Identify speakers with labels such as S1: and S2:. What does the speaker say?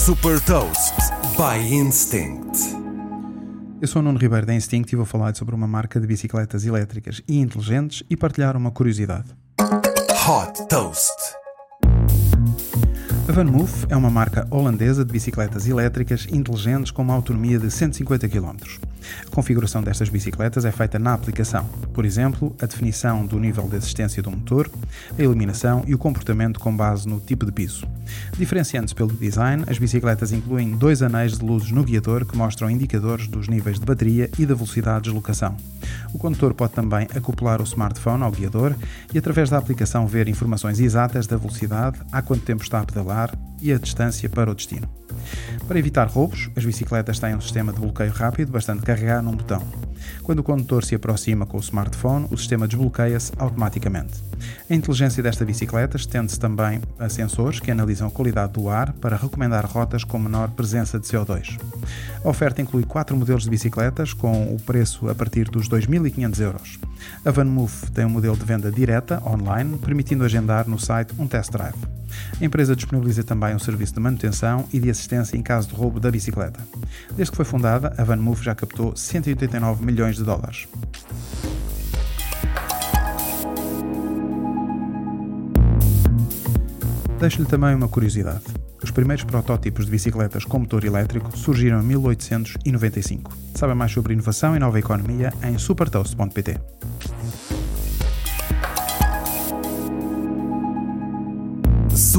S1: Super Toast by Instinct.
S2: Eu sou o Nuno Ribeiro da Instinct e vou falar sobre uma marca de bicicletas elétricas e inteligentes e partilhar uma curiosidade.
S1: Hot Toast.
S2: A VanMoof é uma marca holandesa de bicicletas elétricas inteligentes com uma autonomia de 150 km. A configuração destas bicicletas é feita na aplicação, por exemplo, a definição do nível de assistência do motor, a iluminação e o comportamento com base no tipo de piso. Diferenciando-se pelo design, as bicicletas incluem dois anéis de luzes no guiador que mostram indicadores dos níveis de bateria e da velocidade de deslocação. O condutor pode também acoplar o smartphone ao guiador e, através da aplicação, ver informações exatas da velocidade, há quanto tempo está a pedalar e a distância para o destino. Para evitar roubos, as bicicletas têm um sistema de bloqueio rápido, bastante carregar num botão. Quando o condutor se aproxima com o smartphone, o sistema desbloqueia-se automaticamente. A inteligência desta bicicleta estende-se também a sensores que analisam a qualidade do ar para recomendar rotas com menor presença de CO2. A oferta inclui quatro modelos de bicicletas com o preço a partir dos 2.500 euros. A VanMoof tem um modelo de venda direta, online, permitindo agendar no site um test drive. A empresa disponibiliza também um serviço de manutenção e de assistência em caso de roubo da bicicleta. Desde que foi fundada, a VanMoof já captou 189 milhões de dólares. Deixo-lhe também uma curiosidade. Os primeiros protótipos de bicicletas com motor elétrico surgiram em 1895. Saiba mais sobre inovação e nova economia em supertoast.pt.